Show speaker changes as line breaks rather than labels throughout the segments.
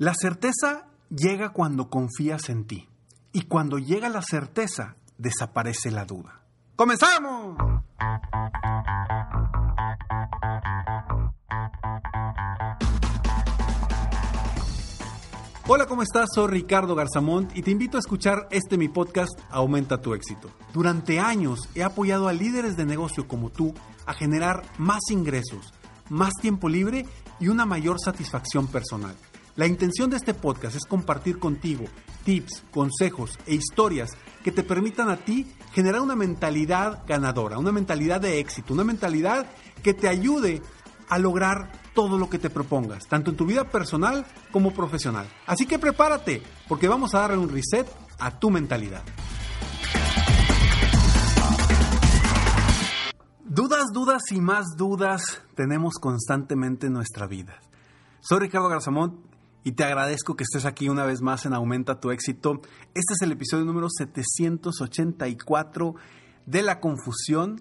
La certeza llega cuando confías en ti. Y cuando llega la certeza, desaparece la duda. ¡Comenzamos! Hola, ¿cómo estás? Soy Ricardo Garzamont y te invito a escuchar este mi podcast Aumenta tu éxito. Durante años he apoyado a líderes de negocio como tú a generar más ingresos, más tiempo libre y una mayor satisfacción personal. La intención de este podcast es compartir contigo tips, consejos e historias que te permitan a ti generar una mentalidad ganadora, una mentalidad de éxito, una mentalidad que te ayude a lograr todo lo que te propongas, tanto en tu vida personal como profesional. Así que prepárate, porque vamos a darle un reset a tu mentalidad. Dudas, dudas y más dudas tenemos constantemente en nuestra vida. Soy Ricardo Garzamont y te agradezco que estés aquí una vez más en Aumenta tu éxito. Este es el episodio número 784 de la confusión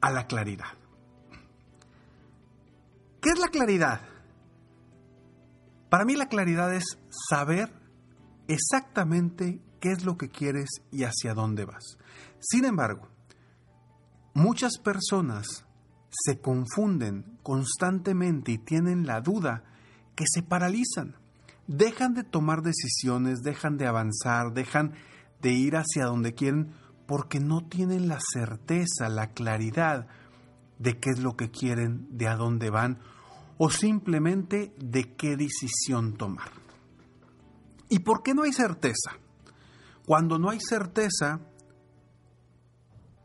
a la claridad. ¿Qué es la claridad? Para mí la claridad es saber exactamente qué es lo que quieres y hacia dónde vas. Sin embargo, muchas personas se confunden constantemente y tienen la duda que se paralizan. Dejan de tomar decisiones, dejan de avanzar, dejan de ir hacia donde quieren porque no tienen la certeza, la claridad de qué es lo que quieren, de a dónde van o simplemente de qué decisión tomar. ¿Y por qué no hay certeza? Cuando no hay certeza,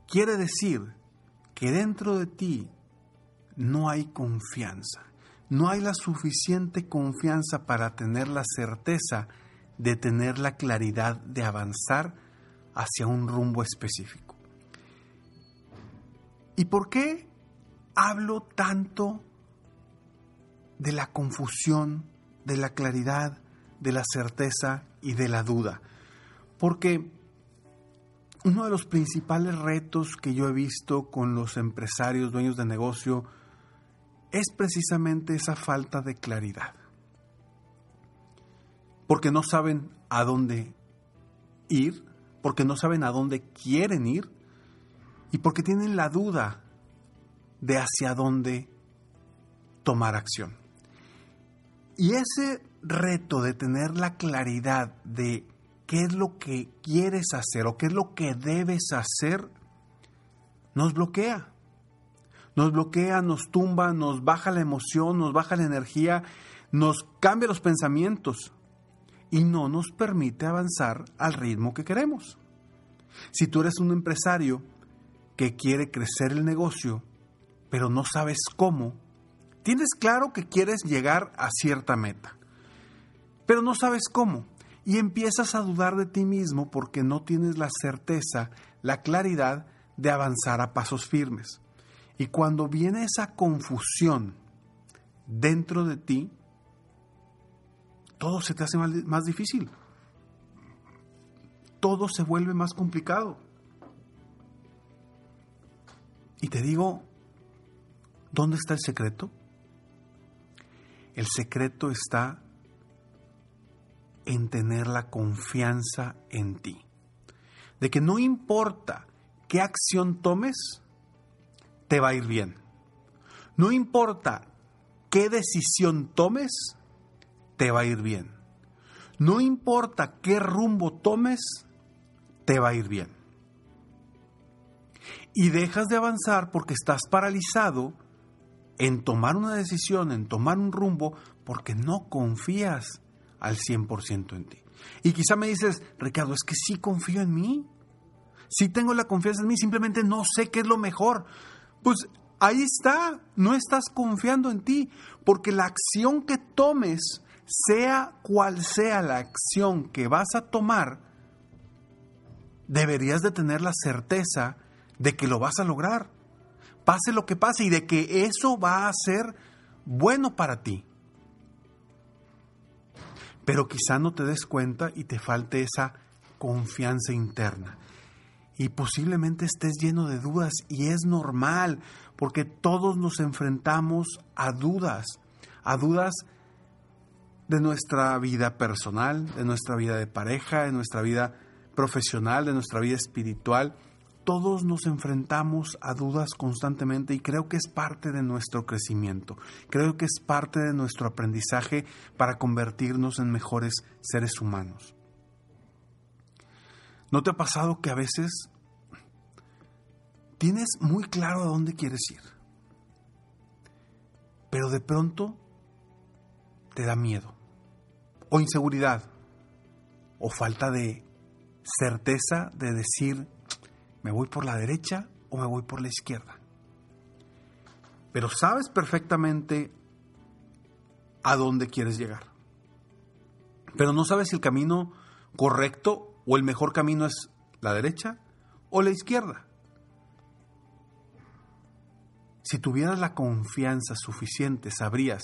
quiere decir que dentro de ti no hay confianza, no hay la suficiente confianza para tener la certeza de tener la claridad de avanzar hacia un rumbo específico. ¿Y por qué hablo tanto de la confusión, de la claridad, de la certeza y de la duda. Porque uno de los principales retos que yo he visto con los empresarios, dueños de negocio, es precisamente esa falta de claridad. Porque no saben a dónde ir, porque no saben a dónde quieren ir y porque tienen la duda de hacia dónde tomar acción. Y ese reto de tener la claridad de qué es lo que quieres hacer o qué es lo que debes hacer, nos bloquea. Nos bloquea, nos tumba, nos baja la emoción, nos baja la energía, nos cambia los pensamientos y no nos permite avanzar al ritmo que queremos. Si tú eres un empresario que quiere crecer el negocio, pero no sabes cómo, Tienes claro que quieres llegar a cierta meta, pero no sabes cómo y empiezas a dudar de ti mismo porque no tienes la certeza, la claridad de avanzar a pasos firmes. Y cuando viene esa confusión dentro de ti, todo se te hace más difícil. Todo se vuelve más complicado. Y te digo, ¿dónde está el secreto? El secreto está en tener la confianza en ti. De que no importa qué acción tomes, te va a ir bien. No importa qué decisión tomes, te va a ir bien. No importa qué rumbo tomes, te va a ir bien. Y dejas de avanzar porque estás paralizado en tomar una decisión, en tomar un rumbo, porque no confías al 100% en ti. Y quizá me dices, Ricardo, es que sí confío en mí. Sí tengo la confianza en mí, simplemente no sé qué es lo mejor. Pues ahí está, no estás confiando en ti, porque la acción que tomes, sea cual sea la acción que vas a tomar, deberías de tener la certeza de que lo vas a lograr pase lo que pase y de que eso va a ser bueno para ti. Pero quizá no te des cuenta y te falte esa confianza interna. Y posiblemente estés lleno de dudas y es normal porque todos nos enfrentamos a dudas, a dudas de nuestra vida personal, de nuestra vida de pareja, de nuestra vida profesional, de nuestra vida espiritual. Todos nos enfrentamos a dudas constantemente y creo que es parte de nuestro crecimiento, creo que es parte de nuestro aprendizaje para convertirnos en mejores seres humanos. ¿No te ha pasado que a veces tienes muy claro a dónde quieres ir, pero de pronto te da miedo? o inseguridad o falta de certeza de decir, me voy por la derecha o me voy por la izquierda. Pero sabes perfectamente a dónde quieres llegar. Pero no sabes si el camino correcto o el mejor camino es la derecha o la izquierda. Si tuvieras la confianza suficiente, sabrías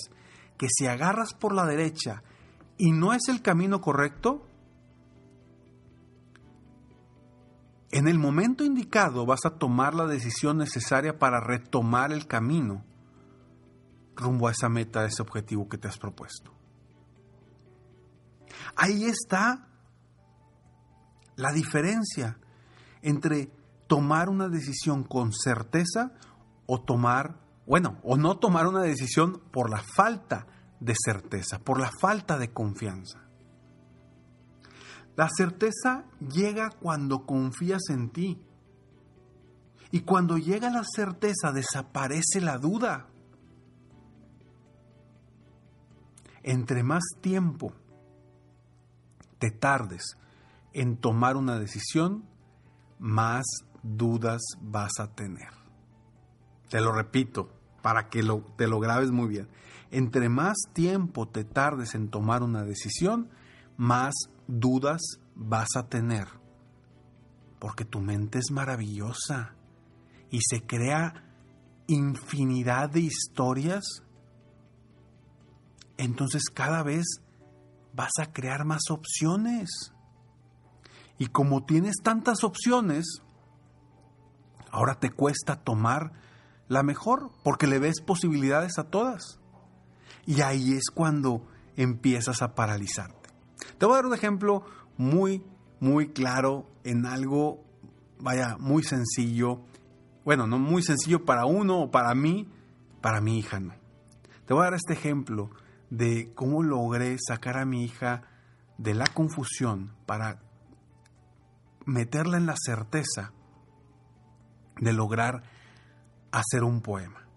que si agarras por la derecha y no es el camino correcto, en el momento indicado vas a tomar la decisión necesaria para retomar el camino rumbo a esa meta, a ese objetivo que te has propuesto. Ahí está la diferencia entre tomar una decisión con certeza o tomar, bueno, o no tomar una decisión por la falta de certeza, por la falta de confianza. La certeza llega cuando confías en ti. Y cuando llega la certeza desaparece la duda. Entre más tiempo te tardes en tomar una decisión, más dudas vas a tener. Te lo repito para que lo, te lo grabes muy bien entre más tiempo te tardes en tomar una decisión, más dudas vas a tener. Porque tu mente es maravillosa y se crea infinidad de historias. Entonces cada vez vas a crear más opciones. Y como tienes tantas opciones, ahora te cuesta tomar la mejor porque le ves posibilidades a todas. Y ahí es cuando empiezas a paralizarte. Te voy a dar un ejemplo muy, muy claro en algo, vaya, muy sencillo. Bueno, no muy sencillo para uno o para mí, para mi hija no. Te voy a dar este ejemplo de cómo logré sacar a mi hija de la confusión para meterla en la certeza de lograr hacer un poema.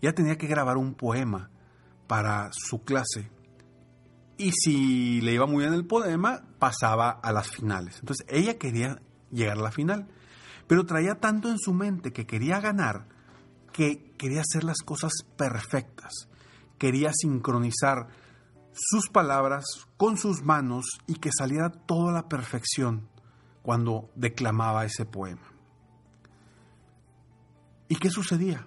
Ya tenía que grabar un poema para su clase. Y si le iba muy bien el poema, pasaba a las finales. Entonces ella quería llegar a la final, pero traía tanto en su mente que quería ganar, que quería hacer las cosas perfectas. Quería sincronizar sus palabras con sus manos y que saliera toda la perfección cuando declamaba ese poema. ¿Y qué sucedía?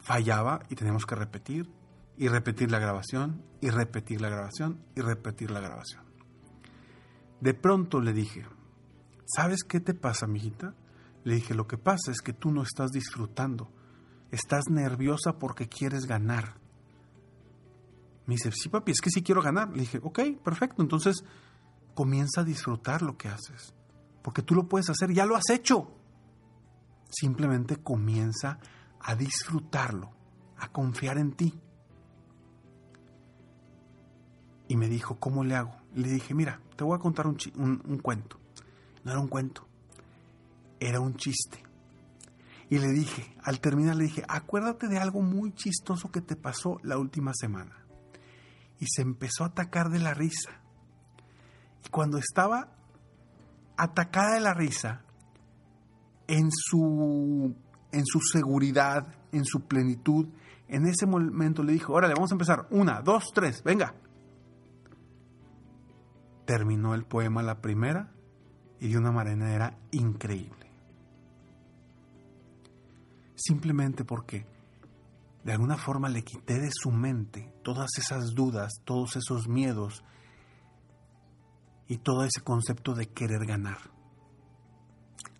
Fallaba y teníamos que repetir y repetir la grabación, y repetir la grabación, y repetir la grabación. De pronto le dije, ¿sabes qué te pasa, mijita? Le dije, lo que pasa es que tú no estás disfrutando, estás nerviosa porque quieres ganar. Me dice, sí, papi, es que sí quiero ganar. Le dije, ok, perfecto, entonces comienza a disfrutar lo que haces, porque tú lo puedes hacer, ya lo has hecho. Simplemente comienza a disfrutarlo, a confiar en ti. y me dijo, ¿cómo le hago? Le dije, mira, te voy a contar un, un, cuento. No era un cuento, era un chiste. Y le dije, al terminar le dije, acuérdate de algo muy chistoso que te pasó la última semana. Y se empezó a atacar de la risa. Y cuando estaba atacada de la risa, en su, en su seguridad, en su plenitud, en ese momento le dijo, órale, vamos a empezar. Una, dos, tres, venga terminó el poema la primera y de una manera increíble. Simplemente porque de alguna forma le quité de su mente todas esas dudas, todos esos miedos y todo ese concepto de querer ganar.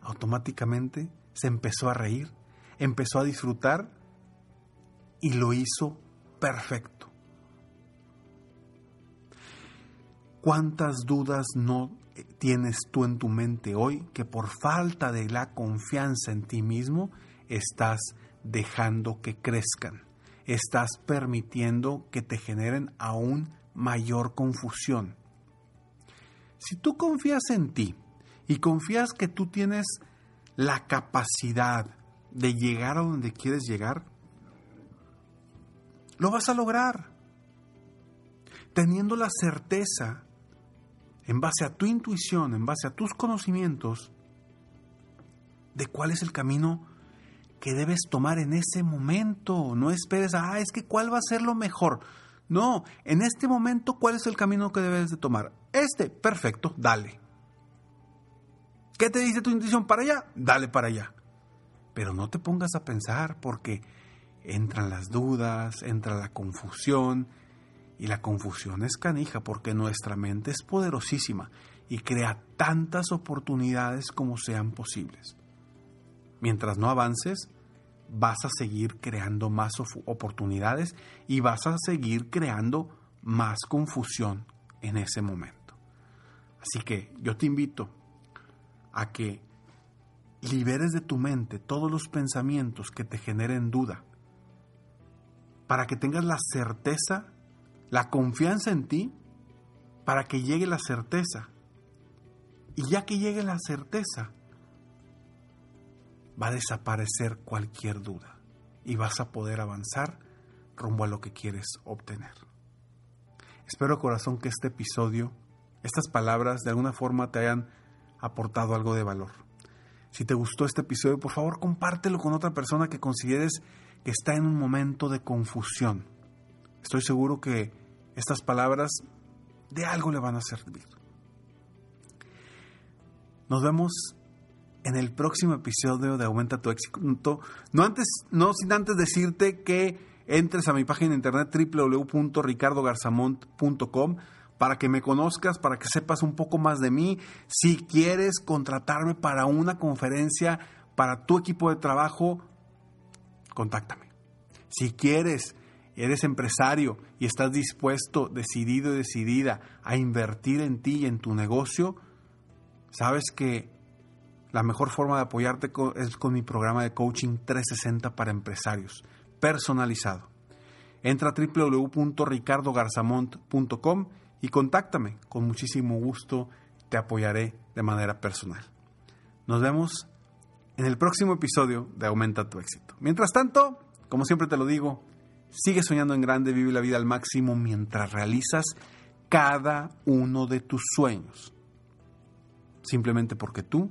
Automáticamente se empezó a reír, empezó a disfrutar y lo hizo perfecto. ¿Cuántas dudas no tienes tú en tu mente hoy que por falta de la confianza en ti mismo estás dejando que crezcan? Estás permitiendo que te generen aún mayor confusión. Si tú confías en ti y confías que tú tienes la capacidad de llegar a donde quieres llegar, lo vas a lograr. Teniendo la certeza, en base a tu intuición, en base a tus conocimientos, de cuál es el camino que debes tomar en ese momento. No esperes, ah, es que cuál va a ser lo mejor. No, en este momento, ¿cuál es el camino que debes de tomar? Este, perfecto, dale. ¿Qué te dice tu intuición? Para allá, dale para allá. Pero no te pongas a pensar porque entran las dudas, entra la confusión, y la confusión es canija porque nuestra mente es poderosísima y crea tantas oportunidades como sean posibles. Mientras no avances, vas a seguir creando más oportunidades y vas a seguir creando más confusión en ese momento. Así que yo te invito a que liberes de tu mente todos los pensamientos que te generen duda, para que tengas la certeza, la confianza en ti, para que llegue la certeza. Y ya que llegue la certeza, va a desaparecer cualquier duda y vas a poder avanzar rumbo a lo que quieres obtener. Espero corazón que este episodio, estas palabras de alguna forma te hayan aportado algo de valor. Si te gustó este episodio, por favor compártelo con otra persona que consideres que está en un momento de confusión. Estoy seguro que estas palabras de algo le van a servir. Nos vemos en el próximo episodio de Aumenta tu éxito. No, antes, no sin antes decirte que entres a mi página de internet www.ricardogarzamont.com para que me conozcas, para que sepas un poco más de mí. Si quieres contratarme para una conferencia para tu equipo de trabajo, contáctame. Si quieres, eres empresario y estás dispuesto, decidido y decidida a invertir en ti y en tu negocio, sabes que la mejor forma de apoyarte es con mi programa de coaching 360 para empresarios, personalizado. Entra a www.ricardogarzamont.com y contáctame. Con muchísimo gusto te apoyaré de manera personal. Nos vemos en el próximo episodio de Aumenta tu éxito. Mientras tanto, como siempre te lo digo, sigue soñando en grande, vive la vida al máximo mientras realizas cada uno de tus sueños. Simplemente porque tú